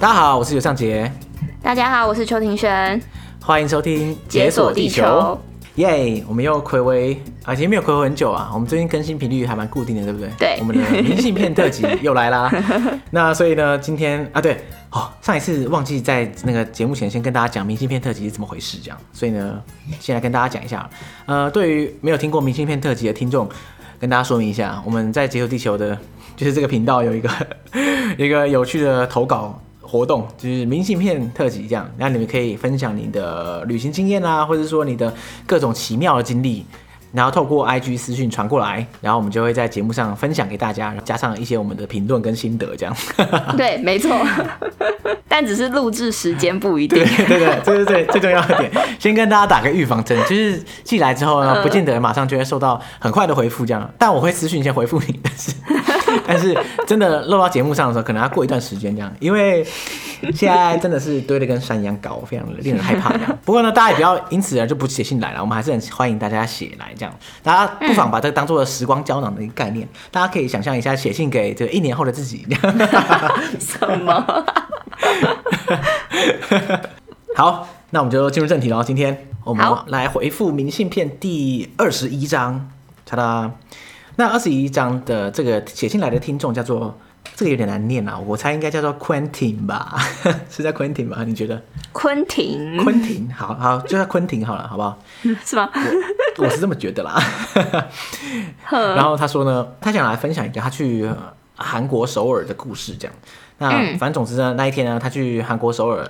大家好，我是尤尚杰。大家好，我是邱庭轩。欢迎收听《解锁地球》。耶，yeah, 我们又睽违啊，其实没有睽违很久啊。我们最近更新频率还蛮固定的，对不对？对。我们的明信片特辑又来啦。那所以呢，今天啊，对，哦，上一次忘记在那个节目前先跟大家讲明信片特辑是怎么回事，这样。所以呢，先来跟大家讲一下。呃，对于没有听过明信片特辑的听众，跟大家说明一下，我们在《解锁地球》的，就是这个频道有一个 一个有趣的投稿。活动就是明信片特辑这样，那你们可以分享你的旅行经验啊，或者说你的各种奇妙的经历，然后透过 IG 私讯传过来，然后我们就会在节目上分享给大家，加上一些我们的评论跟心得这样。对，没错，但只是录制时间不一定。对对对，这是最最重要的点。先跟大家打个预防针，就是寄来之后呢，不见得马上就会收到很快的回复这样，但我会私讯先回复你，但是。但是真的录到节目上的时候，可能要过一段时间这样，因为现在真的是堆得跟山一样高，非常的令人害怕这样。不过呢，大家也不要因此而就不写信来了，我们还是很欢迎大家写来这样。大家不妨把这个当做时光胶囊的一个概念，大家可以想象一下，写信给这一年后的自己。什么？好，那我们就进入正题了。今天我们来回复明信片第二十一章，哒哒。那二十一张的这个写信来的听众叫做，这个有点难念啊，我猜应该叫做 Quentin 吧？是叫 Quentin 吧？你觉得？昆廷，昆廷，好好，就叫昆廷好了，好不好？是吗？我，我是这么觉得啦。然后他说呢，他想来分享一个他去韩国首尔的故事，这样。那反正总之呢，那一天呢，他去韩国首尔。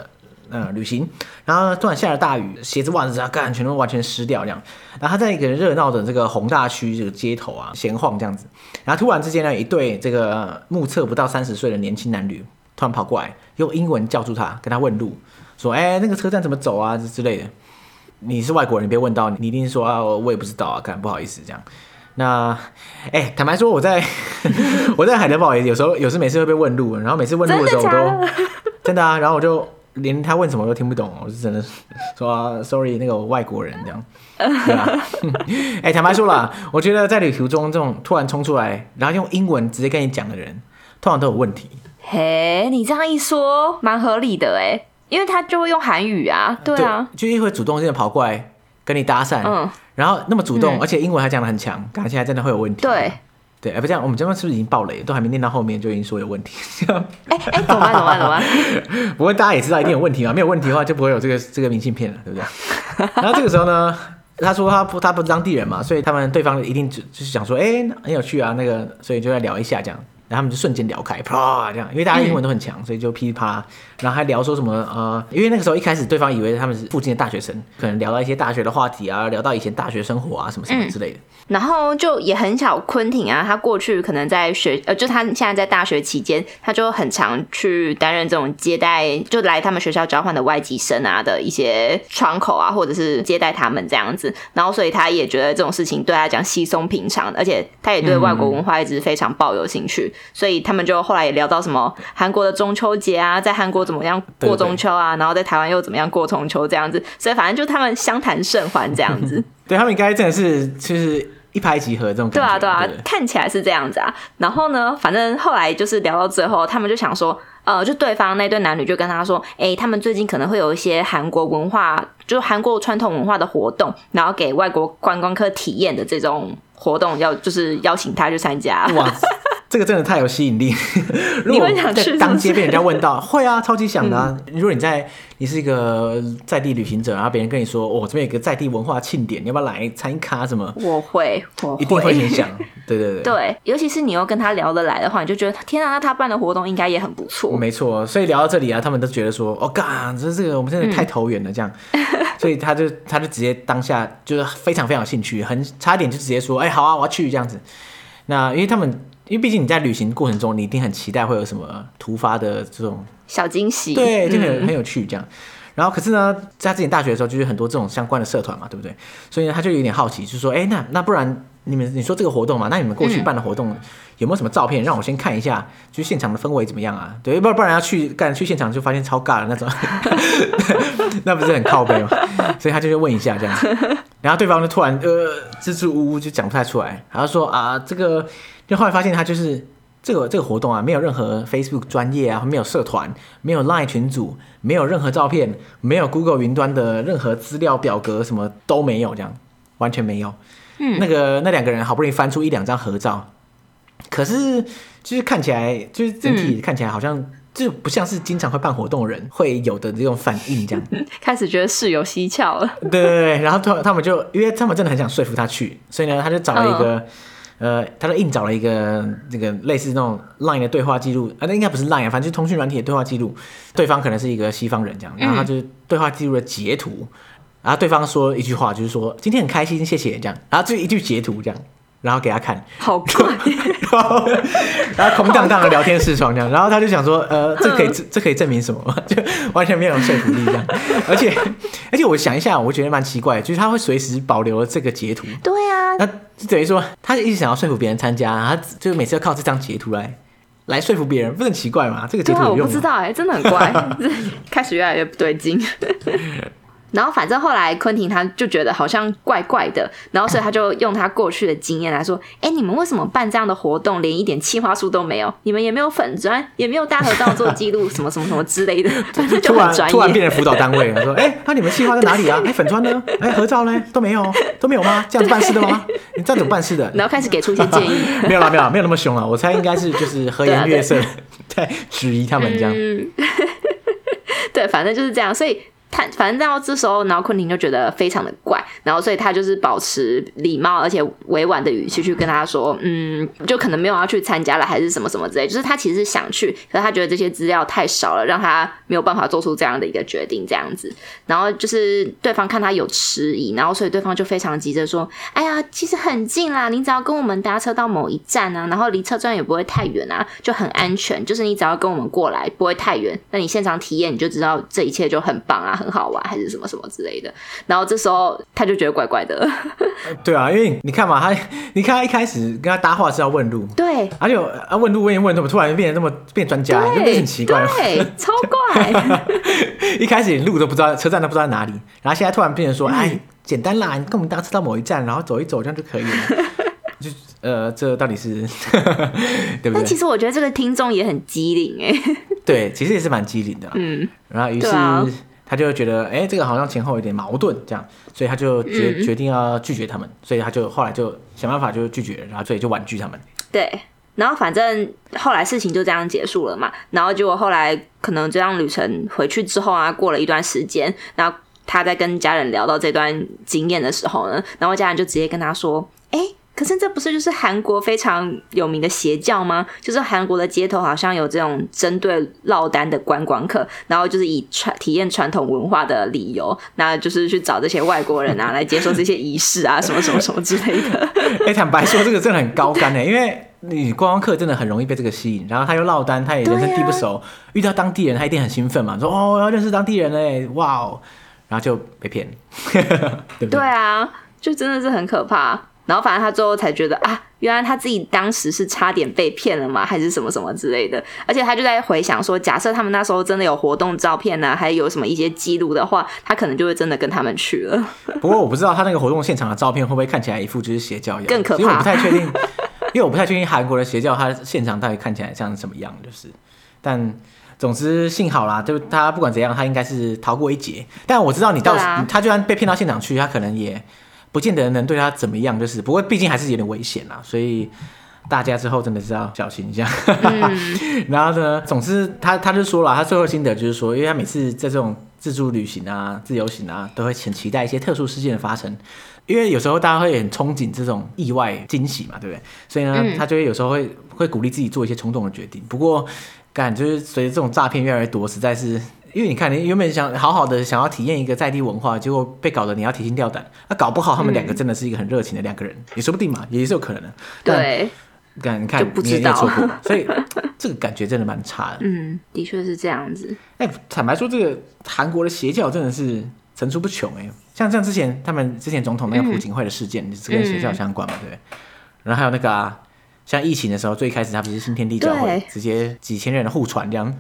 嗯，旅行，然后突然下了大雨，鞋子袜子啊，干全都完全湿掉这样。然后他在一个热闹的这个宏大区这个街头啊闲晃这样子，然后突然之间呢，一对这个目测不到三十岁的年轻男女突然跑过来，用英文叫住他，跟他问路，说：“哎，那个车站怎么走啊？”之类的。你是外国人，你别问到，你一定说啊，我也不知道啊，干不好意思这样。那，哎，坦白说，我在 我在海德堡也有时候有时每次会被问路，然后每次问路的时候我都真的 啊，然后我就。连他问什么都听不懂，我是真的说、啊、sorry，那个外国人这样，对吧？哎，坦白说了，我觉得在旅途中这种突然冲出来，然后用英文直接跟你讲的人，通常都有问题。嘿，你这样一说，蛮合理的哎，因为他就会用韩语啊，对啊，对就是会主动性的跑过来跟你搭讪，嗯，然后那么主动，嗯、而且英文还讲的很强，感觉现在真的会有问题。对。对，哎，不这样，我们这边是不是已经爆雷？都还没念到后面就已经说有问题。哎哎，怎么办？怎么办？怎么办？不过大家也知道一定有问题嘛，没有问题的话就不会有这个这个明信片了，对不对？然后这个时候呢，他说他不他不是当地人嘛，所以他们对方一定就就是想说，哎，很有趣啊，那个，所以就要聊一下这样。然后他们就瞬间聊开，啪这样，因为大家英文都很强，嗯、所以就噼里啪啦，然后还聊说什么呃，因为那个时候一开始对方以为他们是附近的大学生，可能聊到一些大学的话题啊，聊到以前大学生活啊什么什么之类的。嗯、然后就也很巧，昆廷啊，他过去可能在学呃，就他现在在大学期间，他就很常去担任这种接待，就来他们学校交换的外籍生啊的一些窗口啊，或者是接待他们这样子。然后所以他也觉得这种事情对他讲稀松平常，而且他也对外国文化一直非常抱有兴趣。嗯所以他们就后来也聊到什么韩国的中秋节啊，在韩国怎么样过中秋啊，对对对，然后在台湾又怎么样过中秋这样子。所以反正就他们相谈甚欢这样子。对，他们应该真的是就是一拍即合这种感觉。对啊，对啊，对看起来是这样子啊。然后呢，反正后来就是聊到最后，他们就想说，呃，就对方那对男女就跟他说，哎、欸，他们最近可能会有一些韩国文化，就韩国传统文化的活动，然后给外国观光客体验的这种活动，要就是邀请他去参加。哇这个真的太有吸引力。如果在当街被人家问到，会啊，超级想的啊。嗯、如果你在，你是一个在地旅行者，然后别人跟你说，哦，这边有个在地文化庆典，你要不要来参卡什么？我会，我会一定会很想。对对对。对，尤其是你又跟他聊得来的话，你就觉得天啊，那他办的活动应该也很不错。没错，所以聊到这里啊，他们都觉得说，哦，嘎，这这个我们真的太投缘了，这样。嗯、所以他就他就直接当下就是非常非常有兴趣，很差一点就直接说，哎，好啊，我要去这样子。那因为他们。因为毕竟你在旅行过程中，你一定很期待会有什么突发的这种小惊喜，对，就很很有趣这样。嗯、然后可是呢，在他之前大学的时候，就是很多这种相关的社团嘛，对不对？所以呢，他就有点好奇，就是说，哎，那那不然你们你说这个活动嘛，那你们过去办的活动有没有什么照片让我先看一下？就是现场的氛围怎么样啊？对，不不然要去干去现场就发现超尬的那种，那不是很靠背吗？所以他就去问一下这样，然后对方就突然呃支支吾吾就讲不太出来，然后说啊这个。就后来发现他就是这个这个活动啊，没有任何 Facebook 专业啊，没有社团，没有 Line 群组，没有任何照片，没有 Google 云端的任何资料表格，什么都没有，这样完全没有。嗯，那个那两个人好不容易翻出一两张合照，可是就是看起来，就是整体看起来好像。就不像是经常会办活动的人会有的这种反应，这样 开始觉得事有蹊跷了。对对对，然后他他们就，因为他们真的很想说服他去，所以呢，他就找了一个，呃，他就硬找了一个这个类似那种 Line 的对话记录啊，那应该不是 Line 啊，反正就是通讯软体的对话记录，对方可能是一个西方人这样，然后他就对话记录的截图，然后对方说一句话，就是说今天很开心，谢谢这样，然后就一句截图这样。然后给他看，好怪，然后 然后空荡荡的聊天室窗这样，然后他就想说，呃，这可以这这可以证明什么吗？就完全没有说服力这样，而且而且我想一下，我觉得蛮奇怪，就是他会随时保留这个截图，对啊，那等于说他一直想要说服别人参加，他就每次要靠这张截图来来说服别人，不是很奇怪吗？这个截图？我不知道哎、欸，真的很怪，开始越来越不对劲。然后反正后来昆廷他就觉得好像怪怪的，然后所以他就用他过去的经验来说：“哎，你们为什么办这样的活动，连一点企划书都没有？你们也没有粉砖，也没有大合照做记录，什么什么什么之类的，反正就很专业。”突然突然变成辅导单位了，说：“哎，那你们计划在哪里啊？哎，粉砖呢？哎，合照呢？都没有，都没有吗？这样子办事的吗？你这样怎么办事的？”然后开始给出一些建议。没有啦，没有啦，没有那么凶了。我猜应该是就是和颜悦色 在质疑他们这样。嗯、对，反正就是这样，所以。他反正到这时候，然后昆廷就觉得非常的怪，然后所以他就是保持礼貌而且委婉的语气去跟他说，嗯，就可能没有要去参加了，还是什么什么之类，就是他其实想去，可是他觉得这些资料太少了，让他没有办法做出这样的一个决定，这样子。然后就是对方看他有迟疑，然后所以对方就非常急着说，哎呀，其实很近啦，你只要跟我们搭车到某一站啊，然后离车站也不会太远啊，就很安全，就是你只要跟我们过来，不会太远，那你现场体验你就知道这一切就很棒啊。很好玩，还是什么什么之类的。然后这时候他就觉得怪怪的。对啊，因为你看嘛，他 你看他一开始跟他搭话是要问路，对，而且啊问路问一问，怎么突然变得那么变专家，就变很奇怪，对，超怪。一开始路都不知道，车站都不知道在哪里，然后现在突然变成说，哎，简单啦，你跟我们搭车到某一站，然后走一走，这样就可以了。就呃，这到底是对不对？但其实我觉得这个听众也很机灵哎。对，其实也是蛮机灵的。嗯，然后于是。他就觉得，哎，这个好像前后有点矛盾，这样，所以他就决、嗯、决定要拒绝他们，所以他就后来就想办法就拒绝，然后所以就婉拒他们。对，然后反正后来事情就这样结束了嘛，然后结果后来可能这趟旅程回去之后啊，过了一段时间，然后他在跟家人聊到这段经验的时候呢，然后家人就直接跟他说，哎。可是这不是就是韩国非常有名的邪教吗？就是韩国的街头好像有这种针对落单的观光客，然后就是以传体验传统文化的理由，那就是去找这些外国人啊来接受这些仪式啊，什么什么什么之类的。哎、欸，坦白说，这个真的很高干哎，因为你观光客真的很容易被这个吸引，然后他又落单，他也人生地不熟，啊、遇到当地人他一定很兴奋嘛，说哦我要认识当地人嘞，哇哦，然后就被骗，对不对？对啊，就真的是很可怕。然后反正他最后才觉得啊，原来他自己当时是差点被骗了嘛？还是什么什么之类的？而且他就在回想说，假设他们那时候真的有活动照片呢、啊，还有什么一些记录的话，他可能就会真的跟他们去了。不过我不知道他那个活动现场的照片会不会看起来一副就是邪教一样，更可怕。因为我不太确定，因为我不太确定韩国的邪教他现场到底看起来像什么样，就是。但总之幸好啦，就他不管怎样，他应该是逃过一劫。但我知道你到、啊、他就算被骗到现场去，他可能也。不见得能对他怎么样，就是不过毕竟还是有点危险啦，所以大家之后真的是要小心一下。嗯、然后呢，总之他他就说了，他最后心得就是说，因为他每次在这种自助旅行啊、自由行啊，都会很期待一些特殊事件的发生，因为有时候大家会很憧憬这种意外惊喜嘛，对不对？所以呢，他就会有时候会会鼓励自己做一些冲动的决定。不过，感就是随着这种诈骗越来越多，实在是。因为你看，你原本想好好的想要体验一个在地文化，结果被搞得你要提心吊胆。那、啊、搞不好他们两个真的是一个很热情的两个人，嗯、也说不定嘛，也是有可能的。对，但你看，不知道，所以这个感觉真的蛮差的。嗯，的确是这样子。哎，坦白说，这个韩国的邪教真的是层出不穷哎。像像之前他们之前总统那个朴槿惠的事件，嗯、是跟邪教相关嘛，对不对？然后还有那个啊，像疫情的时候，最开始他不是新天地教会，直接几千人的互传这样。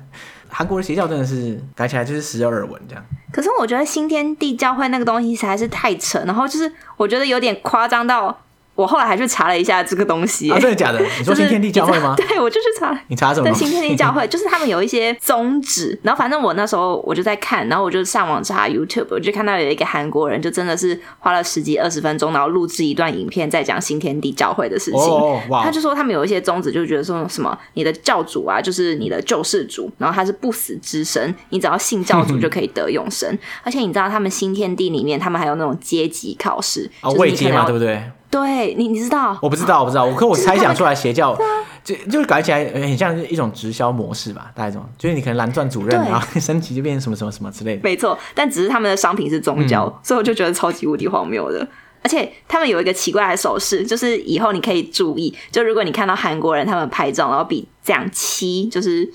韩国的邪教真的是改起来就是时有耳闻这样，可是我觉得新天地教会那个东西实在是太扯，然后就是我觉得有点夸张到，我后来还去查了一下这个东西。啊，真的假的？你说新天地教会吗？对，我就去查。你查什么？新天地教会就是他们有一些宗旨。然后反正我那时候我就在看，然后我就上网查 YouTube，我就看到有一个韩国人，就真的是花了十几二十分钟，然后录制一段影片，在讲新天地教会的事情。哦，哇！他就说他们有一些宗旨，就觉得说什么你的教主啊，就是你的救世主，然后他是不死之身，你只要信教主就可以得永生。而且你知道他们新天地里面，他们还有那种阶级考试，哦，位阶嘛，对不对？对你，你知道？我不知道，我不知道。我可我猜想出来，邪教就就是感觉起来很像一种直销模式吧，大概这种，就是你可能蓝钻主任，然后升级就变成什么什么什么之类的。没错，但只是他们的商品是宗教，嗯、所以我就觉得超级无敌荒谬的。而且他们有一个奇怪的手势，就是以后你可以注意，就如果你看到韩国人他们拍照，然后比这样七，就是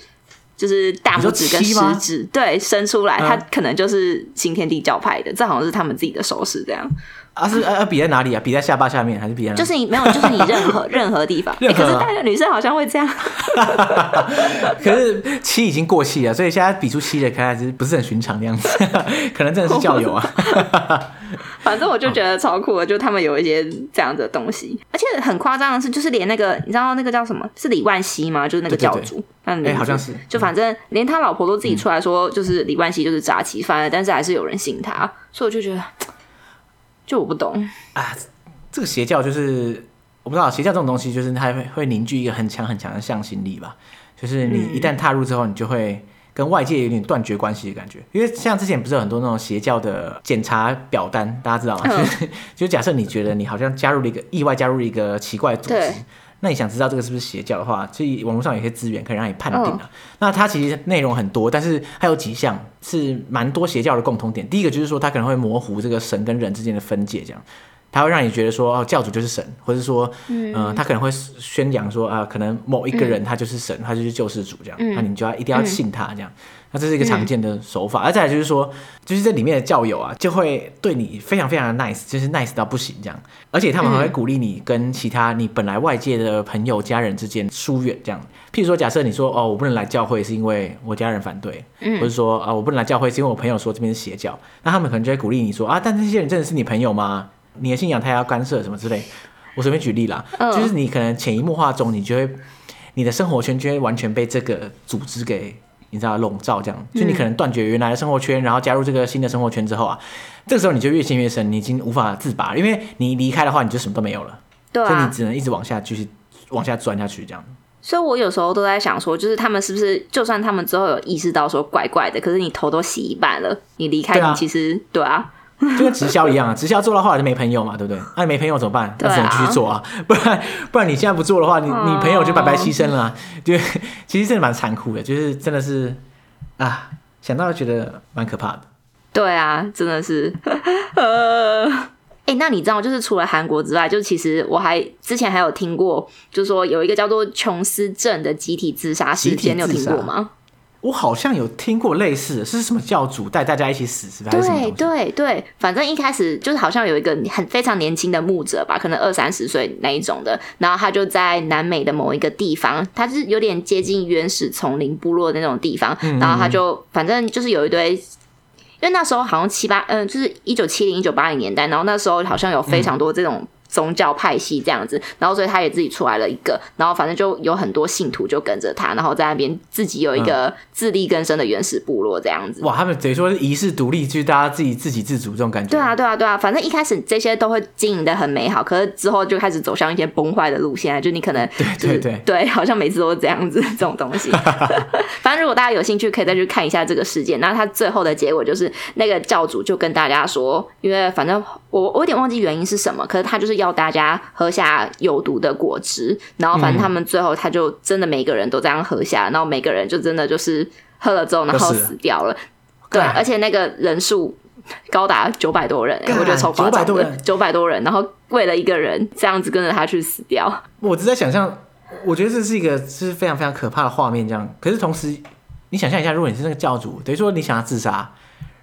就是大拇指跟食指对伸出来，他可能就是新天地教派的，这好像是他们自己的手势这样。啊是呃比在哪里啊？比在下巴下面还是比在？就是你没有，就是你任何 任何地方。欸、可是大家女生好像会这样。可是七已经过气了，所以现在比出七的看来是不是很寻常的样子？可能真的是教友啊。反正我就觉得超酷的，就他们有一些这样的东西，而且很夸张的是，就是连那个你知道那个叫什么？是李万熙吗？就是那个教主。哎、欸，好像是。就反正连他老婆都自己出来说，就是李万熙就是诈欺犯，但是还是有人信他，所以我就觉得。就我不懂啊，这个邪教就是我不知道，邪教这种东西就是它会会凝聚一个很强很强的向心力吧。就是你一旦踏入之后，你就会跟外界有点断绝关系的感觉。因为像之前不是有很多那种邪教的检查表单，大家知道吗？就是就假设你觉得你好像加入了一个意外加入了一个奇怪组织。那你想知道这个是不是邪教的话，其实网络上有些资源可以让你判定啊。Oh. 那它其实内容很多，但是还有几项是蛮多邪教的共同点。第一个就是说，它可能会模糊这个神跟人之间的分界，这样，它会让你觉得说，哦，教主就是神，或者说，嗯、呃，他可能会宣扬说，啊、呃，可能某一个人他就是神，嗯、他就是救世主这样，那你就要一定要信他这样。那这是一个常见的手法，而、嗯、再来就是说，就是这里面的教友啊，就会对你非常非常的 nice，就是 nice 到不行这样，而且他们还会鼓励你跟其他你本来外界的朋友、家人之间疏远这样。譬如说，假设你说哦，我不能来教会是因为我家人反对，嗯、或者说啊，我不能来教会是因为我朋友说这边是邪教，那他们可能就会鼓励你说啊，但这些人真的是你朋友吗？你的信仰他要干涉什么之类。我随便举例啦，嗯、就是你可能潜移默化中，你就会你的生活圈就会完全被这个组织给。你知道笼罩这样，就你可能断绝原来的生活圈，嗯、然后加入这个新的生活圈之后啊，这个时候你就越陷越深，你已经无法自拔，因为你离开的话，你就什么都没有了。对啊，所以你只能一直往下继续往下钻下去这样。所以我有时候都在想说，就是他们是不是，就算他们之后有意识到说怪怪的，可是你头都洗一半了，你离开你其实对啊。就跟直销一样啊，直销做到后来就没朋友嘛，对不对？那、啊、你没朋友怎么办？那只能继续做啊，不然不然你现在不做的话，你你朋友就白白牺牲了、啊。对，其实真的蛮残酷的，就是真的是啊，想到就觉得蛮可怕的。对啊，真的是。呃，哎、欸，那你知道，就是除了韩国之外，就其实我还之前还有听过，就是说有一个叫做琼斯镇的集体自杀事件，你有听过吗？我好像有听过类似的，是什么教主带大家一起死，是吧？对对对，反正一开始就是好像有一个很非常年轻的牧者吧，可能二三十岁那一种的，然后他就在南美的某一个地方，他是有点接近原始丛林部落的那种地方，然后他就反正就是有一堆，因为那时候好像七八嗯，就是一九七零一九八零年代，然后那时候好像有非常多这种。嗯宗教派系这样子，然后所以他也自己出来了一个，然后反正就有很多信徒就跟着他，然后在那边自己有一个自力更生的原始部落这样子。哇，他们等于说是遗世独立，就是大家自己自给自足这种感觉。对啊，对啊，对啊，反正一开始这些都会经营的很美好，可是之后就开始走向一些崩坏的路线，就你可能、就是、对对对对，好像每次都是这样子这种东西。反正如果大家有兴趣，可以再去看一下这个事件。那他最后的结果就是那个教主就跟大家说，因为反正我我有点忘记原因是什么，可是他就是要大家。喝下有毒的果汁，然后反正他们最后他就真的每个人都这样喝下，嗯、然后每个人就真的就是喝了之后，然后死掉了。对，而且那个人数高达九百多人，我觉得超夸张，九百多人，九百多人，然后为了一个人这样子跟着他去死掉。我只在想象，我觉得这是一个是非常非常可怕的画面。这样，可是同时你想象一下，如果你是那个教主，等于说你想要自杀，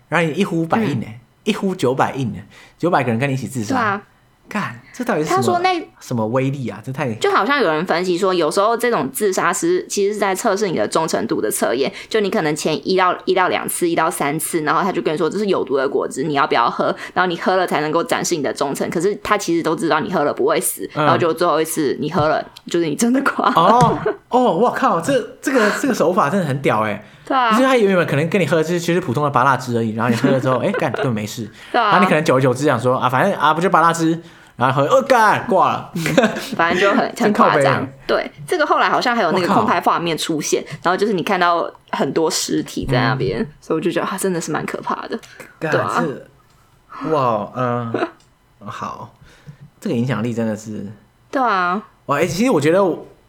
然后你一呼百应呢，嗯、一呼九百应呢，九百个人跟你一起自杀，干。这到底是他说那什么威力啊？这太就好像有人分析说，有时候这种自杀是其实是在测试你的忠诚度的测验。就你可能前一到一到两次，一到三次，然后他就跟你说这是有毒的果汁，你要不要喝？然后你喝了才能够展示你的忠诚。可是他其实都知道你喝了不会死，嗯、然后就最后一次你喝了，就是你真的挂。哦哦，我靠，这这个这个手法真的很屌哎！对啊，就是他原本可能跟你喝的就是其实普通的芭乐汁而已，然后你喝了之后，哎，干根本没事。对啊，然后你可能久而久之想说啊，反正啊不就芭乐汁。然后哦干挂了，反正就很很夸张。对，这个后来好像还有那个空拍画面出现，然后就是你看到很多尸体在那边，嗯、所以我就觉得他真的是蛮可怕的。对啊，哇，嗯，好，这个影响力真的是。对啊，哇，哎，其实我觉得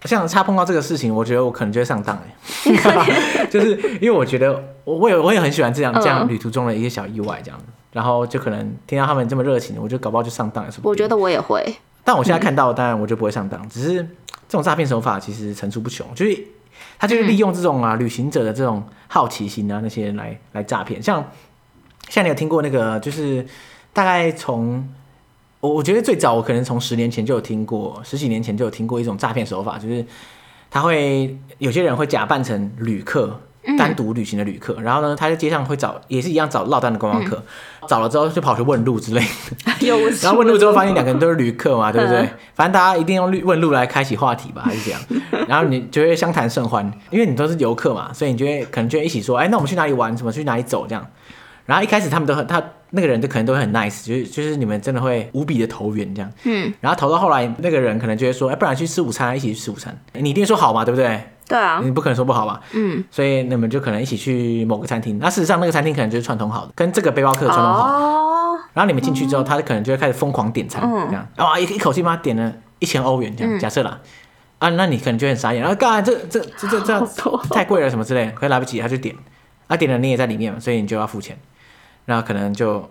像他碰到这个事情，我觉得我可能就会上当哎，就是因为我觉得我我也我也很喜欢这样这样旅途中的一些小意外这样。然后就可能听到他们这么热情，我就搞不好就上当了，是不？我觉得我也会，但我现在看到，当然我就不会上当。嗯、只是这种诈骗手法其实层出不穷，就是他就是利用这种啊、嗯、旅行者的这种好奇心啊，那些人来来诈骗。像像你有听过那个，就是大概从我我觉得最早我可能从十年前就有听过，十几年前就有听过一种诈骗手法，就是他会有些人会假扮成旅客。单独旅行的旅客，然后呢，他在街上会找，也是一样找落单的观光客，嗯、找了之后就跑去问路之类的，然后问路之后发现两个人都是旅客嘛，对不对？反正大家一定用问路来开启话题吧，还是这样。然后你就会相谈甚欢，因为你都是游客嘛，所以你就会可能就会一起说，哎，那我们去哪里玩？什么去哪里走？这样。然后一开始他们都很，他那个人就可能都会很 nice，就是就是你们真的会无比的投缘这样。嗯。然后投到后来，那个人可能就会说，哎，不然去吃午餐，一起去吃午餐。你一定说好嘛，对不对？对啊，你不可能说不好吧？嗯，所以你们就可能一起去某个餐厅。那事实上，那个餐厅可能就是串通好的，跟这个背包客串通好。哦。然后你们进去之后，他可能就会开始疯狂点餐，这样哇，一一口气把他点了一千欧元这样。假设啦，啊，那你可能就很傻眼，然后干这这这这这太贵了什么之类，可是来不及，他就点，啊点了你也在里面嘛，所以你就要付钱。然后可能就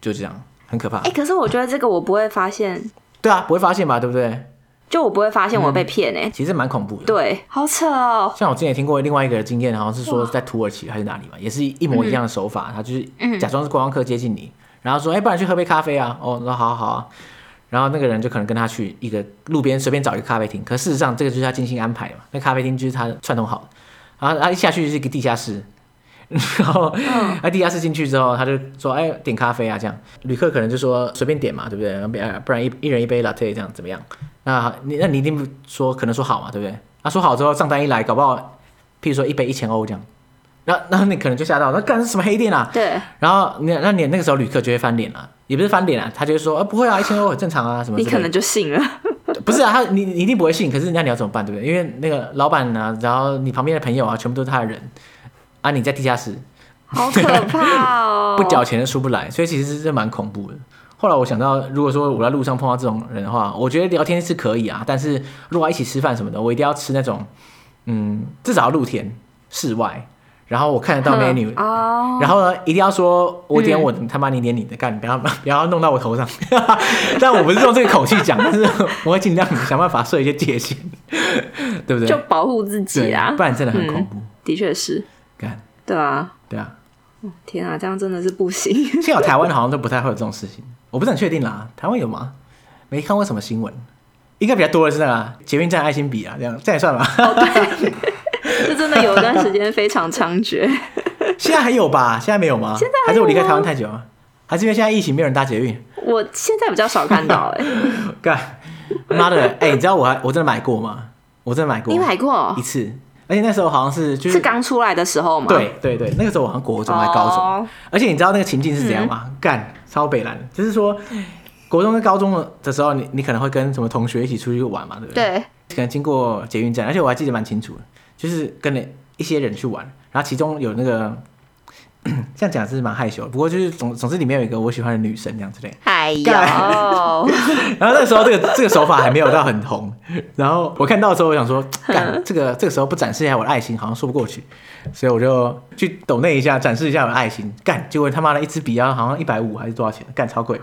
就这样，很可怕。哎，可是我觉得这个我不会发现。对啊，不会发现吧？对不对？就我不会发现我被骗哎、欸嗯，其实蛮恐怖的。对，好扯哦。像我之前也听过另外一个经验，好像是说在土耳其还是哪里嘛，也是一模一样的手法。嗯、他就是假装是观光客接近你，然后说：“哎、欸，不然去喝杯咖啡啊？”哦，那好好好啊。然后那个人就可能跟他去一个路边随便找一个咖啡厅，可事实上这个就是他精心安排嘛。那咖啡厅就是他串通好的，然后他一下去就是一个地下室。然后，哎，地下室进去之后，他就说：“哎，点咖啡啊，这样。”旅客可能就说：“随便点嘛，对不对？不然一一人一杯 latte 这样怎么样？”那你那你一定不说，可能说好嘛，对不对？他说好之后，账单一来，搞不好，譬如说一杯一千欧这样，然后然后你可能就吓到，那干是什么黑店啊？对。然后你那你那个时候旅客就会翻脸了，也不是翻脸啊，他就会说：“啊，不会啊，一千欧很正常啊，什么？”你可能就信了。不是啊，他你你一定不会信，可是那你要怎么办，对不对？因为那个老板啊，然后你旁边的朋友啊，全部都是他的人啊，你在地下室。好可怕哦！不缴钱就出不来，所以其实是蛮恐怖的。后来我想到，如果说我在路上碰到这种人的话，我觉得聊天是可以啊，但是如果一起吃饭什么的，我一定要吃那种，嗯，至少要露天室外，然后我看得到 menu，哦，然后呢，一定要说我点我的，他妈你点你的，干，不要不要弄到我头上。但我不是用这个口气讲，但是我会尽量想办法设一些界限，对不对？就保护自己啊，不然真的很恐怖。嗯、的确是，干，对啊，对啊。天啊，这样真的是不行。幸好台湾好像都不太会有这种事情，我不是很确定啦。台湾有吗？没看过什么新闻，应该比较多的是那个捷运站爱心笔啊，这样这也算吧。哦，对，这真的有一段时间非常猖獗。现在还有吧？现在没有吗？现在还，还是我离开台湾太久了？还是因为现在疫情没有人搭捷运？我现在比较少看到哎、欸。干妈的！哎、欸，你知道我还我真的买过吗？我真的买过，你买过一次。而且那时候好像是就是刚出来的时候嘛，对对对，那个时候我好像国中还高中，oh. 而且你知道那个情境是怎样吗？干、嗯、超北蓝，就是说国中跟高中的时候，你你可能会跟什么同学一起出去玩嘛，对不对？对，可能经过捷运站，而且我还记得蛮清楚的，就是跟了一些人去玩，然后其中有那个。这样讲是蛮害羞的，不过就是总总之里面有一个我喜欢的女生这样子嘞。哎呦，然后那时候这个这个手法还没有到很红，然后我看到的时候我想说，干这个这个时候不展示一下我的爱心好像说不过去，所以我就去抖那一下展示一下我的爱心，干结果他妈的一支笔啊好像一百五还是多少钱，干超贵，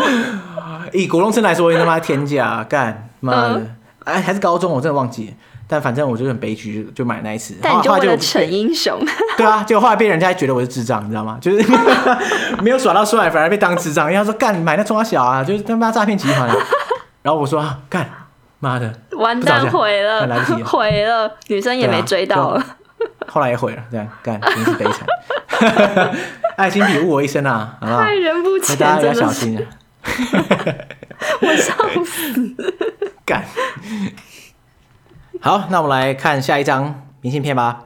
以国中生来说他妈天价，干妈的，哎还是高中我真的忘记了。但反正我就很悲剧，就买那一次。但你就为了逞英雄。对啊，结果后来被人家觉得我是智障，你知道吗？就是 没有耍到帅，反而被当智障。人家说干，你买那装小啊，就是他妈诈骗集团。然后我说干，妈的，完蛋毁了，来不及了，毁了，女生也没追到了。后来也毁了，这样干真是悲惨。爱心礼物我一生啊，好不好？害人不浅，大家要小心啊。我笑死，干。好，那我们来看下一张明信片吧。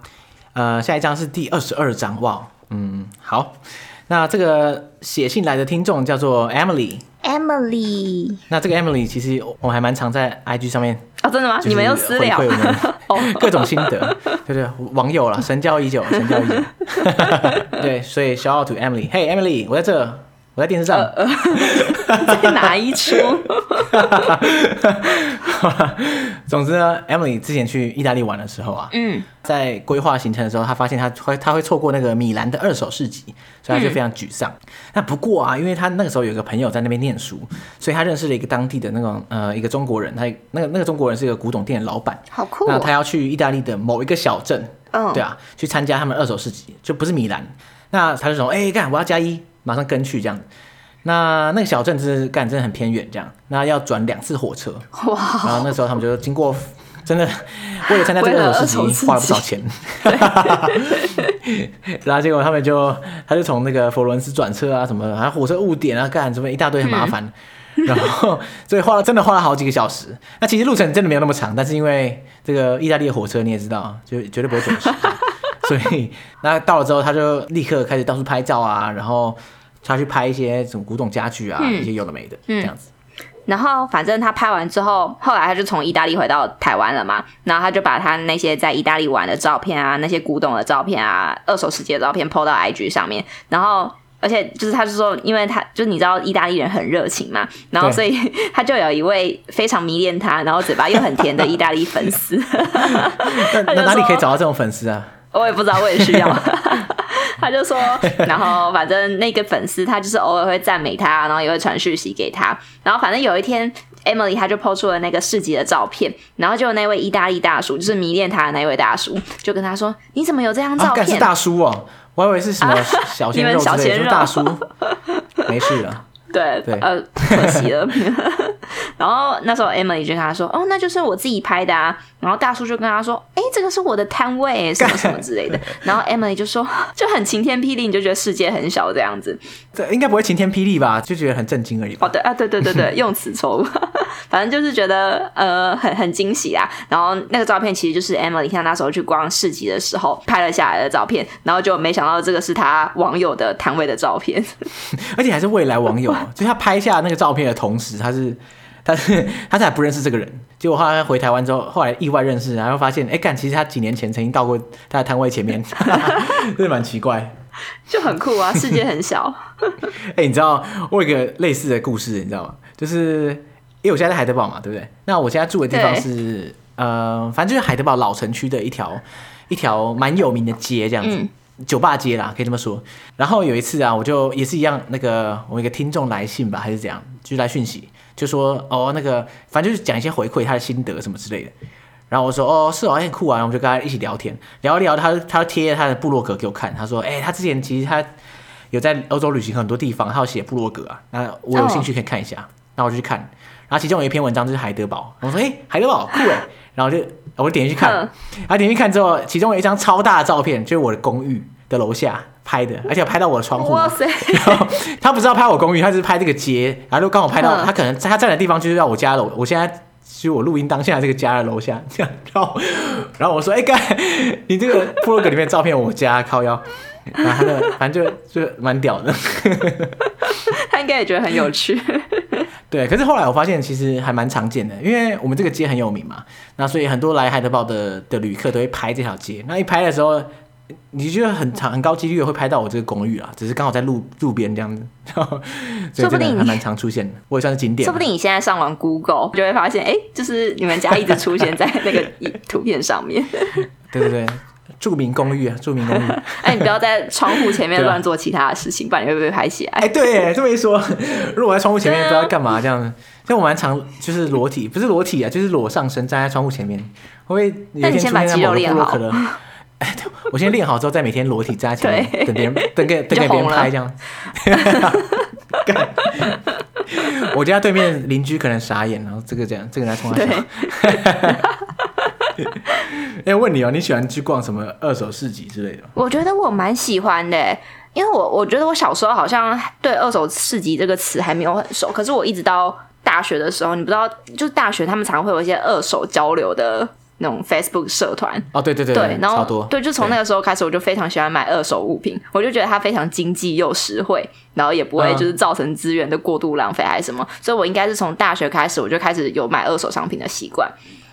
呃，下一张是第二十二张，哇，嗯，好。那这个写信来的听众叫做 Emily。Emily。那这个 Emily 其实我们还蛮常在 IG 上面哦，真的吗？你们又私聊？各种心得，对对，网友了，神交已久，神交已久。对，所以 shout out to Emily。Hey Emily，我在这。我在电视上，在哪一出？总之呢，Emily 之前去意大利玩的时候啊，嗯，在规划行程的时候，她发现她会她会错过那个米兰的二手市集，所以她就非常沮丧。嗯、那不过啊，因为她那个时候有一个朋友在那边念书，所以她认识了一个当地的那种呃一个中国人，他那个那个中国人是一个古董店的老板，好酷、哦。那他要去意大利的某一个小镇，嗯，对啊，去参加他们二手市集，就不是米兰。那他就说，哎、欸，干，我要加一。马上跟去这样，那那个小镇是干真的很偏远，这样，那要转两次火车，哇！然后那时候他们就经过，真的为了参加这个事情花了不少钱，然后结果他们就他就从那个佛罗伦斯转车啊什么的，还火车误点啊干什么一大堆很麻烦，嗯、然后所以花了真的花了好几个小时。那其实路程真的没有那么长，但是因为这个意大利的火车你也知道，就绝对不会准时。所以，那到了之后，他就立刻开始到处拍照啊，然后他去拍一些什么古董家具啊，嗯、一些有的没的这样子。然后，反正他拍完之后，后来他就从意大利回到台湾了嘛。然后他就把他那些在意大利玩的照片啊，那些古董的照片啊，二手世界的照片 po 到 IG 上面。然后，而且就是他就说，因为他就是你知道意大利人很热情嘛，然后所以 他就有一位非常迷恋他，然后嘴巴又很甜的意大利粉丝。那哪里可以找到这种粉丝啊？我也不知道，我也需要。他就说，然后反正那个粉丝他就是偶尔会赞美他，然后也会传讯息给他。然后反正有一天，Emily 他就 po 出了那个市集的照片，然后就那位意大利大叔，就是迷恋他的那位大叔，就跟他说：“你怎么有这张照片？”啊、是大叔哦，我以为是什么小 鲜肉之类的大叔。没事了。对，对呃，可惜了。然后那时候 Emily 就跟他说：“哦，那就是我自己拍的啊。”然后大叔就跟他说：“哎，这个是我的摊位，什么什么之类的。”然后 Emily 就说：“就很晴天霹雳，你就觉得世界很小这样子。”这应该不会晴天霹雳吧？就觉得很震惊而已。哦，对啊，对对对对，用词错误。反正就是觉得呃很很惊喜啊。然后那个照片其实就是 Emily 看那时候去逛市集的时候拍了下来的照片，然后就没想到这个是他网友的摊位的照片，而且还是未来网友。就他拍下那个照片的同时，他是，他是，他才不认识这个人。结果后来回台湾之后，后来意外认识，然后发现，哎，干，其实他几年前曾经到过他的摊位前面，真的蛮奇怪，就很酷啊，世界很小。哎，你知道我有一个类似的故事，你知道吗？就是因为我现在在海德堡嘛，对不对？那我现在住的地方是，对呃，反正就是海德堡老城区的一条一条蛮有名的街，这样子。嗯酒吧街啦，可以这么说。然后有一次啊，我就也是一样，那个我一个听众来信吧，还是怎样，就来讯息，就说哦，那个反正就是讲一些回馈他的心得什么之类的。然后我说哦，是哦，很酷啊。然后我们就跟他一起聊天，聊一聊他，他他贴他的部落格给我看，他说，哎，他之前其实他有在欧洲旅行很多地方，他有写部落格啊。那我有兴趣可以看一下。Oh. 那我就去看。然后其中有一篇文章就是海德堡，我说哎，海德堡酷哎。然后就我就点进去看，然后点进去看之后，其中有一张超大的照片，就是我的公寓的楼下拍的，而且拍到我的窗户。哇塞！然后他不知道拍我公寓，他是拍这个街，然后就刚好拍到他可能他站的地方就是在我家楼，我现在就是我录音当下这个家的楼下，这样。然后然后我说：“哎，干，你这个部落格里面照片我家靠腰。”然后他的反正就就蛮屌的。他应该也觉得很有趣。对，可是后来我发现其实还蛮常见的，因为我们这个街很有名嘛，那所以很多来海德堡的的旅客都会拍这条街。那一拍的时候，你就很长很高几率会拍到我这个公寓啊，只是刚好在路路边这样子，说不定还蛮常出现的，我也算是景点。说不定你现在上网 Google 就会发现，哎，就是你们家一直出现在那个图片上面。对 对对，著名公寓啊，著名公寓。哎，你不要在窗户前面 乱做其他的事情，不然你会被拍起来。哎，对，这么一说，如果在窗户前面不知道干嘛，这样，像我蛮常就是裸体，不是裸体啊，就是裸上身站在窗户前面，会不会？那你先把肌肉练好。哎，我先练好之后，再每天裸体站在前面，等别人等给等给别人拍这样。我家对面邻居可能傻眼，然后这个这样，这个来冲他笑。哎，问你哦，你喜欢去逛什么二手市集之类的？我觉得我蛮喜欢的，因为我我觉得我小时候好像对二手市集这个词还没有很熟，可是我一直到大学的时候，你不知道，就是大学他们常会有一些二手交流的。那种 Facebook 社团哦，对对对，对，然后对，就从那个时候开始，我就非常喜欢买二手物品，我就觉得它非常经济又实惠，然后也不会就是造成资源的过度浪费还是什么，所以我应该是从大学开始，我就开始有买二手商品的习惯。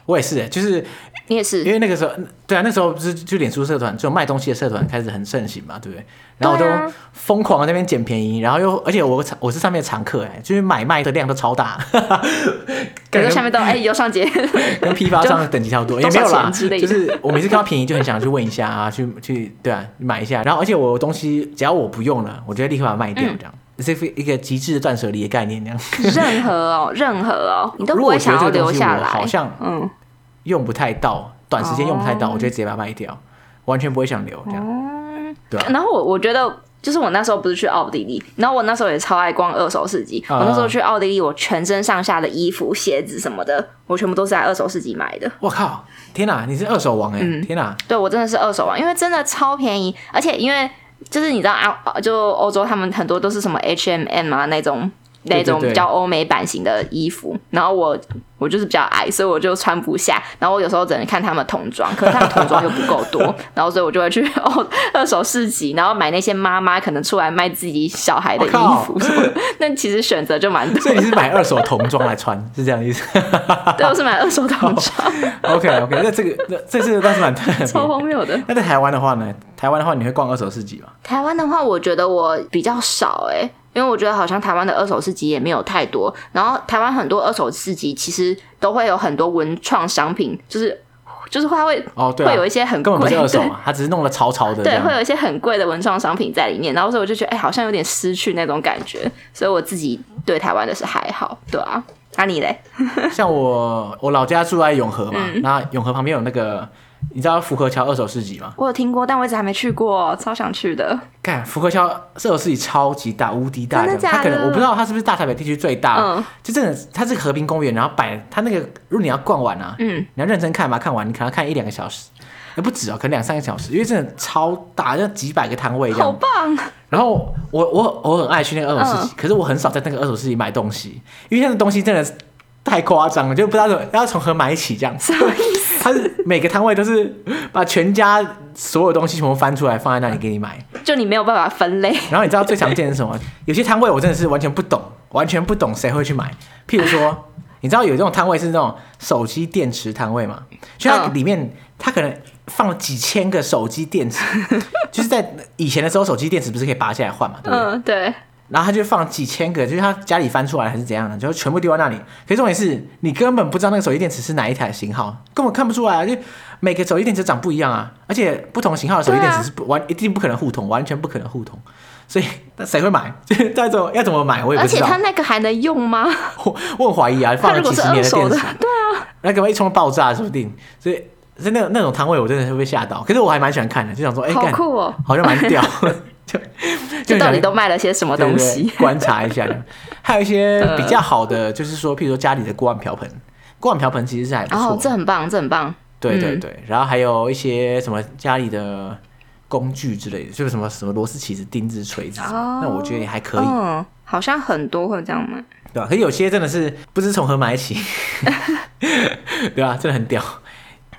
我也是，就是你也是，因为那个时候，对啊，那时候不是就脸书社团，就卖东西的社团开始很盛行嘛，对不对？然后我都疯狂在那边捡便宜，然后又而且我我是上面的常客哎，就是买卖的量都超大，感觉下面都哎有上节，跟批发商的等级差不多，也没有啦，就是我每次看到便宜就很想去问一下啊，去去对啊买一下，然后而且我东西只要我不用了，我就会立刻把它卖掉，这样。是一个极致的断舍离的概念，这样。任何哦，任何哦，你都不会想要留下来。好像嗯，用不太到，短时间用不太到，我就直接把它卖掉，完全不会想留这样。对。然后我我觉得，就是我那时候不是去奥地利，然后我那时候也超爱逛二手市集。我那时候去奥地利，我全身上下的衣服、鞋子什么的，我全部都是在二手市集买的。我靠！天哪，你是二手王哎！天哪，对我真的是二手王，因为真的超便宜，而且因为。就是你知道啊，就欧洲他们很多都是什么 H&M 啊那种那种比较欧美版型的衣服，然后我。我就是比较矮，所以我就穿不下。然后我有时候只能看他们童装，可是他们童装又不够多，然后所以我就会去哦二手市集，然后买那些妈妈可能出来卖自己小孩的衣服什么。那其实选择就蛮多。所以你是买二手童装来穿，是这样意思？对，我是买二手童装。OK OK，那这个那这次倒是蛮特别，超荒谬的。那在台湾的话呢？台湾的话，你会逛二手市集吗？台湾的话，我觉得我比较少哎、欸。因为我觉得好像台湾的二手市集也没有太多，然后台湾很多二手市集其实都会有很多文创商品，就是就是会会哦，对、啊，会有一些很贵，根本不是二手嘛，它只是弄了潮潮的，对，会有一些很贵的文创商品在里面，然后所以我就觉得哎、欸，好像有点失去那种感觉，所以我自己对台湾的是还好，对啊，那、啊、你嘞？像我我老家住在永和嘛，嗯、那永和旁边有那个。你知道福和桥二手市集吗？我有听过，但我一直还没去过，超想去的。看福和桥二手市集超级大，无敌大的。的的它可能我不知道它是不是大台北地区最大。嗯。就真的，它是和平公园，然后摆它那个，如果你要逛完啊，嗯，你要认真看嘛，看完你可能要看一两个小时，也不止哦，可能两三个小时，因为真的超大，就几百个摊位这样。好棒。然后我我我很爱去那个二手市集，嗯、可是我很少在那个二手市集买东西，因为那个东西真的太夸张了，就不知道怎么要从何买起这样。他是每个摊位都是把全家所有东西全部翻出来放在那里给你买，就你没有办法分类。然后你知道最常见的是什么？有些摊位我真的是完全不懂，完全不懂谁会去买。譬如说，你知道有这种摊位是那种手机电池摊位吗？就它里面它可能放了几千个手机电池，就是在以前的时候手机电池不是可以拔下来换嘛？对不对？嗯，对。然后他就放几千个，就是他家里翻出来还是怎样的，就全部丢在那里。可是重点是你根本不知道那个手机电池是哪一台型号，根本看不出来啊！就每个手机电池长不一样啊，而且不同型号的手机电池是不完一定不可能互通，完全不可能互通。所以那谁会买？再怎么要怎么买，我也不知道。而且他那个还能用吗？我我很怀疑啊，放了几十年的电池，对啊，那可能一冲爆炸说不定。所以所以那那种摊位我真的是会被吓到。可是我还蛮喜欢看的，就想说，哎，好酷哦，好像蛮屌。就就到底都卖了些什么东西？对对对，观察一下，还有一些比较好的，就是说，譬如说家里的锅碗瓢盆，锅碗瓢盆其实是还不错。哦，这很棒，这很棒。对对对，嗯、然后还有一些什么家里的工具之类的，就是什么什么螺丝起子、钉子、锤子，哦、那我觉得也还可以。嗯，好像很多会这样买，对吧？可是有些真的是不知从何买起，对吧？真的很屌。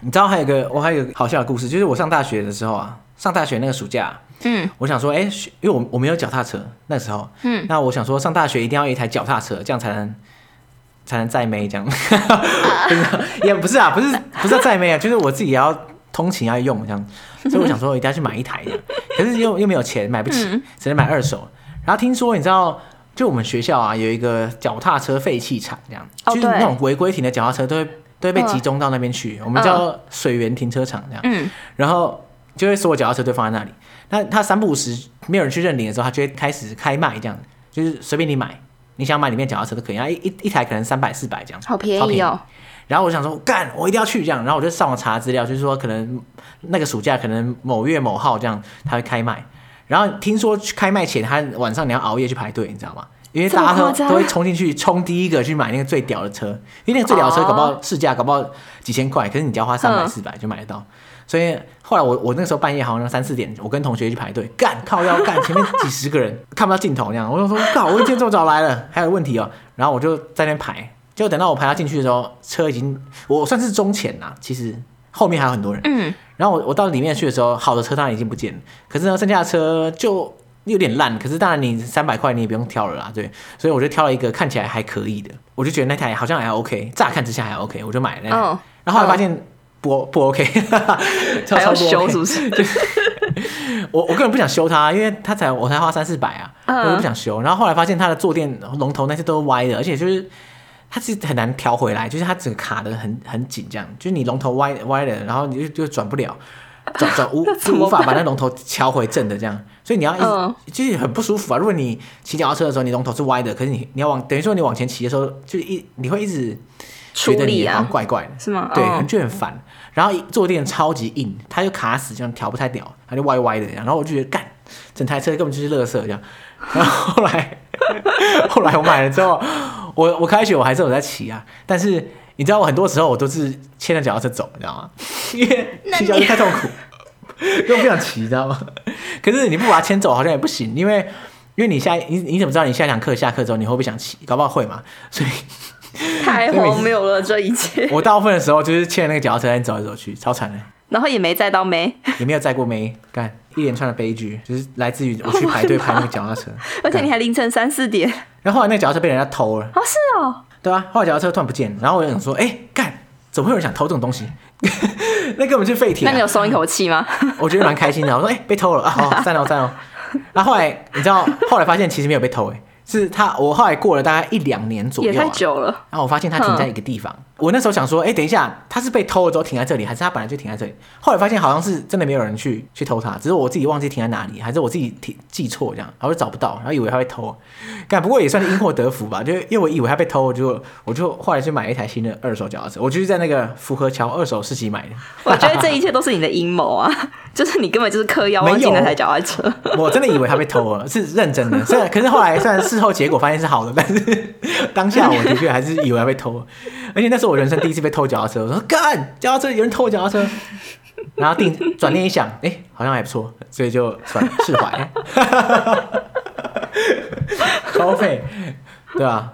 你知道还有一个我还有一个好笑的故事，就是我上大学的时候啊，上大学那个暑假。嗯，我想说，哎、欸，因为我我没有脚踏车那时候，嗯，那我想说上大学一定要一台脚踏车，这样才能才能载妹这样，也不是啊，不是不是载妹啊，就是我自己也要通勤要用这样，所以我想说我一定要去买一台的，可是又又没有钱买不起，嗯、只能买二手。然后听说你知道，就我们学校啊有一个脚踏车废弃场，这样，哦、就是那种违规停的脚踏车都会都会被集中到那边去，我们叫水源停车场这样，嗯，然后。就会所有脚踏车都放在那里。那他三不五时没有人去认领的时候，他就会开始开卖，这样就是随便你买，你想买里面脚踏车都可以。然后一一一台可能三百四百这样，好便宜哦。然后我想说，干，我一定要去这样。然后我就上网查资料，就是说可能那个暑假可能某月某号这样他会开卖。然后听说去开卖前，他晚上你要熬夜去排队，你知道吗？因为大家都都会冲进去冲第一个去买那个最屌的车，因为那个最屌的车搞不好市价搞不好几千块，可是你只要花三百四百就买得到。所以后来我我那个时候半夜好像三四点，我跟同学去排队，干靠要干，前面几十个人看不到尽头那样，我就说靠，我今天这么早来了，还有问题哦。然后我就在那边排，结果等到我排到进去的时候，车已经我算是中前啦，其实后面还有很多人。嗯。然后我我到里面去的时候，好的车当然已经不见了，可是呢，剩下的车就。有点烂，可是当然你三百块你也不用挑了啦，对，所以我就挑了一个看起来还可以的，我就觉得那台好像还 OK，乍看之下还 OK，我就买了那台。Oh, 然后后来发现不、oh. 不 OK，还要修是不是？我我个人不想修它，因为它才我才花三四百啊，uh. 我就不想修。然后后来发现它的坐垫龙头那些都是歪的，而且就是它是很难调回来，就是它整个卡的很很紧，这样，就是你龙头歪歪的，然后你就就转不了。转转无 就无法把那龙头调回正的这样，所以你要一直就是很不舒服啊。如果你骑脚踏车的时候，你龙头是歪的，可是你你要往等于说你往前骑的时候，就一你会一直觉得你好像怪怪的，是吗？对，很就很烦。然后坐垫超级硬，它就卡死，这样调不太掉，它就歪歪的这样。然后我就觉得干，整台车根本就是垃圾这样。然后后来后来我买了之后，我我开学我还是有在骑啊，但是。你知道我很多时候我都是牵着脚踏车走，你知道吗？因为骑脚踏车太痛苦，因为我不想骑，你知道吗？可是你不把它牵走好像也不行，因为因为你下你你怎么知道你下一堂课下课之后你会不会想骑？搞不好会嘛？所以 太荒谬了这一切。我大部分的时候就是牵着那个脚踏车在走来走去，超惨的。然后也没载到妹，也没有载过妹，干一连串的悲剧，就是来自于我去排队排那个脚踏车，而且你还凌晨三四点。然后后来那个脚踏车被人家偷了。哦，是哦。对啊，后来脚踏车突然不见，然后我就想说，哎、欸，干，怎么会有人想偷这种东西？那根本就是废铁、啊。那你有松一口气吗？我觉得蛮开心的。我说，哎、欸，被偷了啊！好，赞哦赞哦。然后后来你知道，后来发现其实没有被偷，哎。是他，我后来过了大概一两年左右、啊，也太久了。然后我发现他停在一个地方，我那时候想说，哎、欸，等一下，他是被偷了之后停在这里，还是他本来就停在这里？后来发现好像是真的没有人去去偷他，只是我自己忘记停在哪里，还是我自己记记错这样，然后就找不到，然后以为他会偷。但，不过也算是因祸得福吧，就因为我以为他被偷，我就我就后来去买了一台新的二手脚踏车，我就是在那个福和桥二手市集买的。我觉得这一切都是你的阴谋啊，就是你根本就是嗑药忘记那台脚踏车。我真的以为他被偷了，是认真的。虽然可是后来虽然事后结果发现是好。的，但是当下我的确还是以为他被偷，而且那是我人生第一次被偷脚踏车。我说干，脚踏车有人偷脚踏车，然后定转念一想，哎、欸，好像还不错，所以就算释怀。超费，对啊。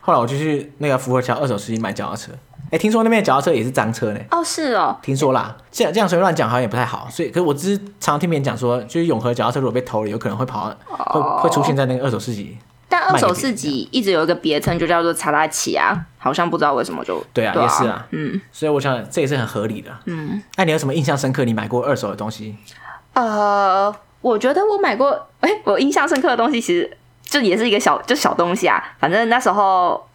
后来我就去那个福和桥二手市集买脚踏车。哎、欸，听说那边的脚踏车也是赃车呢？哦，是哦。听说啦，这样这样随便乱讲好像也不太好。所以，可是我只是常常听别人讲说，就是永和脚踏车如果被偷了，有可能会跑，会会出现在那个二手市集。但二手市集一直有一个别称，就叫做查拉奇啊，好像不知道为什么就对啊，对啊，也是啊，嗯，所以我想这也是很合理的，嗯。那你有什么印象深刻？你买过二手的东西？呃，我觉得我买过，哎、欸，我印象深刻的东西其实就也是一个小就小东西啊，反正那时候。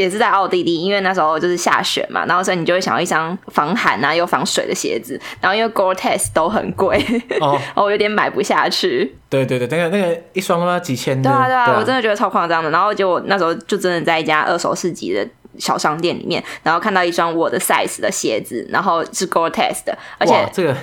也是在奥地利，因为那时候就是下雪嘛，然后所以你就会想要一双防寒啊又防水的鞋子，然后因为 Gore-Tex 都很贵，哦，我有点买不下去。对对对，那个那个一双都要几千。对啊对啊，对啊，我真的觉得超夸张的。然后结果那时候就真的在一家二手市集的小商店里面，然后看到一双我的 size 的鞋子，然后是 Gore-Tex 的，而且这个。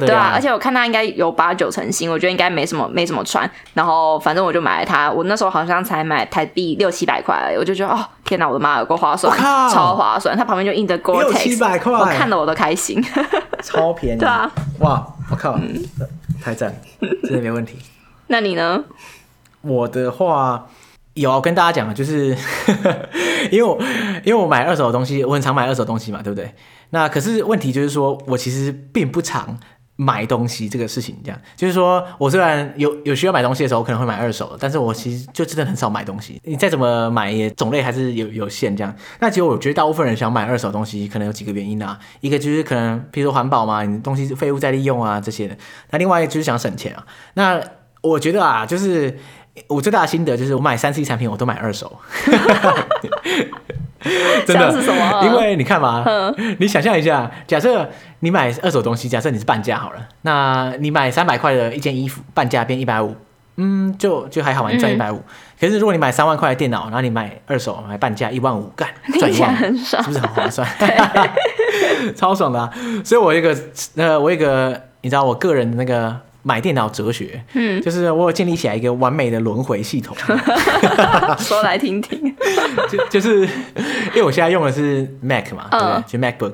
对啊，而且我看他应该有八九成新，我觉得应该没什么没什么穿。然后反正我就买了它，我那时候好像才买台币六七百块而已，我就觉得哦，天哪，我的妈，有够划算，超划算。它旁边就印着 Gore-Tex，六七百块，我看了我都开心，超便宜。对啊，哇，我靠，嗯、太赞，真的没问题。那你呢？我的话有跟大家讲的，就是 因为我因为我买二手的东西，我很常买二手东西嘛，对不对？那可是问题就是说我其实并不常。买东西这个事情，这样就是说，我虽然有有需要买东西的时候，我可能会买二手，但是我其实就真的很少买东西。你再怎么买，也种类还是有有限。这样，那其实我觉得大部分人想买二手东西，可能有几个原因啊。一个就是可能，譬如说环保嘛，你东西废物再利用啊这些的。那另外一个就是想省钱啊。那我觉得啊，就是我最大的心得就是，我买三 C 产品我都买二手。真的是什么？因为你看嘛，你想象一下，假设你买二手东西，假设你是半价好了，那你买三百块的一件衣服，半价变一百五，嗯，就就还好嘛，你赚一百五。可是如果你买三万块的电脑，然后你买二手买半价一万五，干赚一万，是不是很划算？超爽的啊！所以我一个呃，我一个你知道我个人的那个。买电脑哲学，嗯，就是我有建立起来一个完美的轮回系统，说来听听。就就是因为我现在用的是 Mac 嘛，对不对？就 MacBook。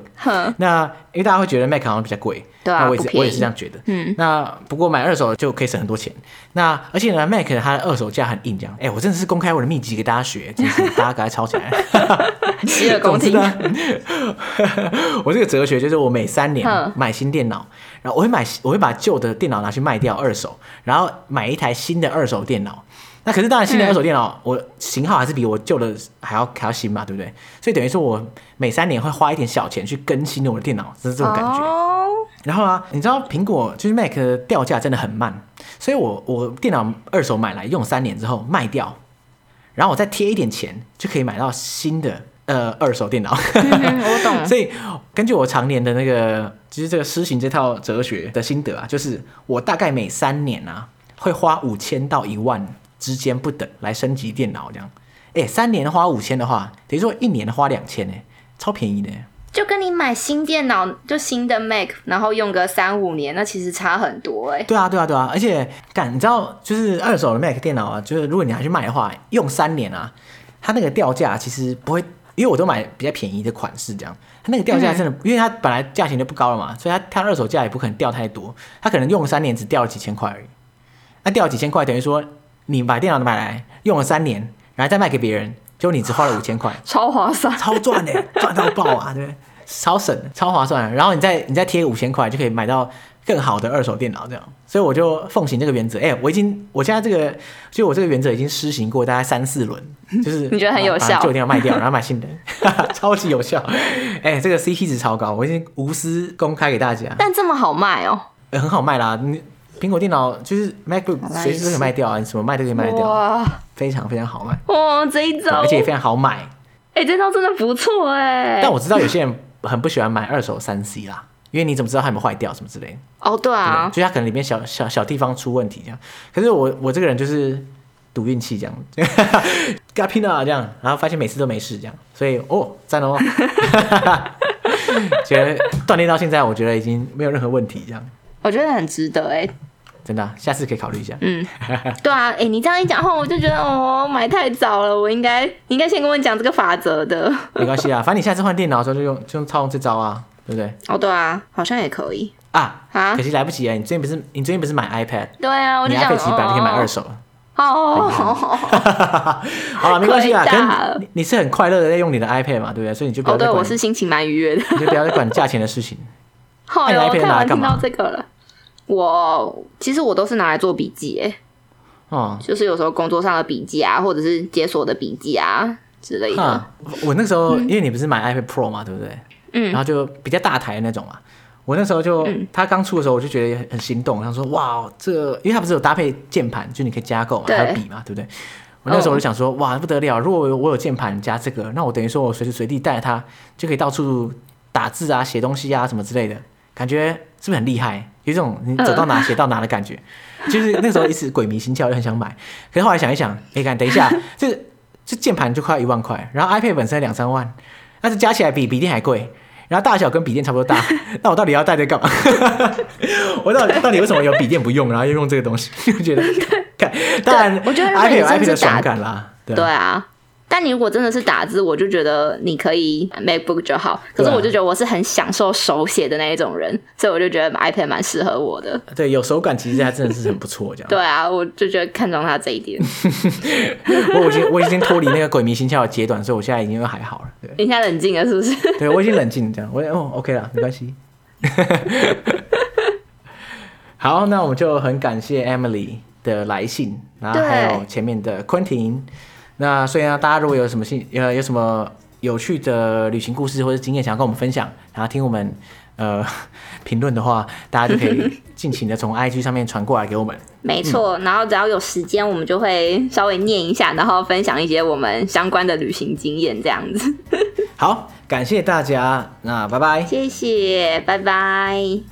那因为大家会觉得 Mac 好像比较贵，对啊，我也是我也是这样觉得。嗯，那不过买二手就可以省很多钱。那而且呢，Mac 它的二手价很硬，这样。哎，我真的是公开我的秘籍给大家学，真是 大家赶快抄起来。洗耳恭听。我这个哲学就是我每三年买新电脑。然后我会买，我会把旧的电脑拿去卖掉二手，然后买一台新的二手电脑。那可是当然，新的二手电脑，我型号还是比我旧的还要还要新嘛，对不对？所以等于说我每三年会花一点小钱去更新我的电脑，就是这种感觉。然后啊，你知道苹果就是 Mac 的掉价真的很慢，所以我我电脑二手买来用三年之后卖掉，然后我再贴一点钱就可以买到新的。呃，二手电脑，我懂。所以根据我常年的那个，其实这个施行这套哲学的心得啊，就是我大概每三年啊，会花五千到一万之间不等来升级电脑，这样。哎，三年花五千的话，等于说一年花两千，呢，超便宜的。就跟你买新电脑，就新的 Mac，然后用个三五年，那其实差很多，哎。对啊，对啊，对啊。而且，干，你知道，就是二手的 Mac 电脑啊，就是如果你拿去卖的话，用三年啊，它那个掉价其实不会。因为我都买比较便宜的款式，这样它那个掉价真的，因为它本来价钱就不高了嘛，所以它它二手价也不可能掉太多，它可能用了三年只掉了几千块而已。那掉了几千块，等于说你把电脑买来用了三年，然后再卖给别人，就你只花了五千块，超划算，超赚的，赚到爆啊，对不对？超省，超划算。然后你再你再贴五千块，就可以买到。更好的二手电脑，这样，所以我就奉行这个原则。哎、欸，我已经，我现在这个，就我这个原则已经施行过大概三四轮，就是你觉得很有效，就一定要卖掉，然后买新的，超级有效。哎、欸，这个 CP 值超高，我已经无私公开给大家。但这么好卖哦？欸、很好卖啦，你苹果电脑就是 MacBook 随时都可以卖掉啊，你什么卖都可以卖掉，哇，非常非常好卖。哇，这一招，而且也非常好买。哎、欸，这招真的不错哎。但我知道有些人很不喜欢买二手三 C 啦。因为你怎么知道它有没有坏掉什么之类的？哦，对啊，对，就它可能里面小小小地方出问题这样。可是我我这个人就是赌运气这样，嘎拼了这样，然后发现每次都没事这样，所以哦赞哦，觉得锻炼到现在，我觉得已经没有任何问题这样。我觉得很值得哎，真的，下次可以考虑一下。嗯，对啊，哎，你这样一讲话，我就觉得哦买太早了，我应该你应该先跟我讲这个法则的。没关系啊，反正你下次换电脑的时候就用就用套用这招啊。对不对？哦，对啊，好像也可以啊啊！可惜来不及啊！你最近不是你最近不是买 iPad？对啊，我就你 iPad 其实本可以买二手了。哦，好了，没关系啦。可你你是很快乐的在用你的 iPad 嘛？对不对？所以你就不要对，我是心情蛮愉悦的。你就不要再管价钱的事情。好哟，太好听到这个了。我其实我都是拿来做笔记，哎，哦，就是有时候工作上的笔记啊，或者是解锁的笔记啊之类的。我那时候因为你不是买 iPad Pro 嘛，对不对？嗯，然后就比较大台的那种嘛。我那时候就，他刚出的时候，我就觉得很心动。他说：“哇，这个，因为它不是有搭配键盘，就你可以加购嘛，还有笔嘛，对不对？”我那时候我就想说：“哇，不得了！如果我有键盘加这个，那我等于说我随时随地带着它，就可以到处打字啊、写东西啊什么之类的，感觉是不是很厉害？有一种你走到哪写到哪的感觉。就是那时候一时鬼迷心窍，就很想买。可是后来想一想，哎，看等一下，这这键盘就快一万块，然后 iPad 本身两三万。”但是加起来比笔电还贵，然后大小跟笔电差不多大，那我到底要带这干嘛？我到底到底为什么有笔电不用，然后又用这个东西？就觉得，看，当然，我觉得 iPad 有 iPad 的爽感啦，对，对啊。但你如果真的是打字，我就觉得你可以 MacBook 就好。可是我就觉得我是很享受手写的那一种人，所以我就觉得 iPad 蛮适合我的。对，有手感其实还真的是很不错，这样。对啊，我就觉得看中它这一点。我已经我已经脱离那个鬼迷心窍的阶段，所以我现在已经还好了。对，你现在冷静了是不是？对，我已经冷静这样，我哦 OK 了，没关系。好，那我们就很感谢 Emily 的来信，然后还有前面的昆廷。那所以呢，大家如果有什么兴呃有什么有趣的旅行故事或者经验想要跟我们分享，然后听我们呃评论的话，大家就可以尽情的从 IG 上面传过来给我们。没错，然后只要有时间，我们就会稍微念一下，然后分享一些我们相关的旅行经验，这样子。好，感谢大家，那拜拜。谢谢，拜拜。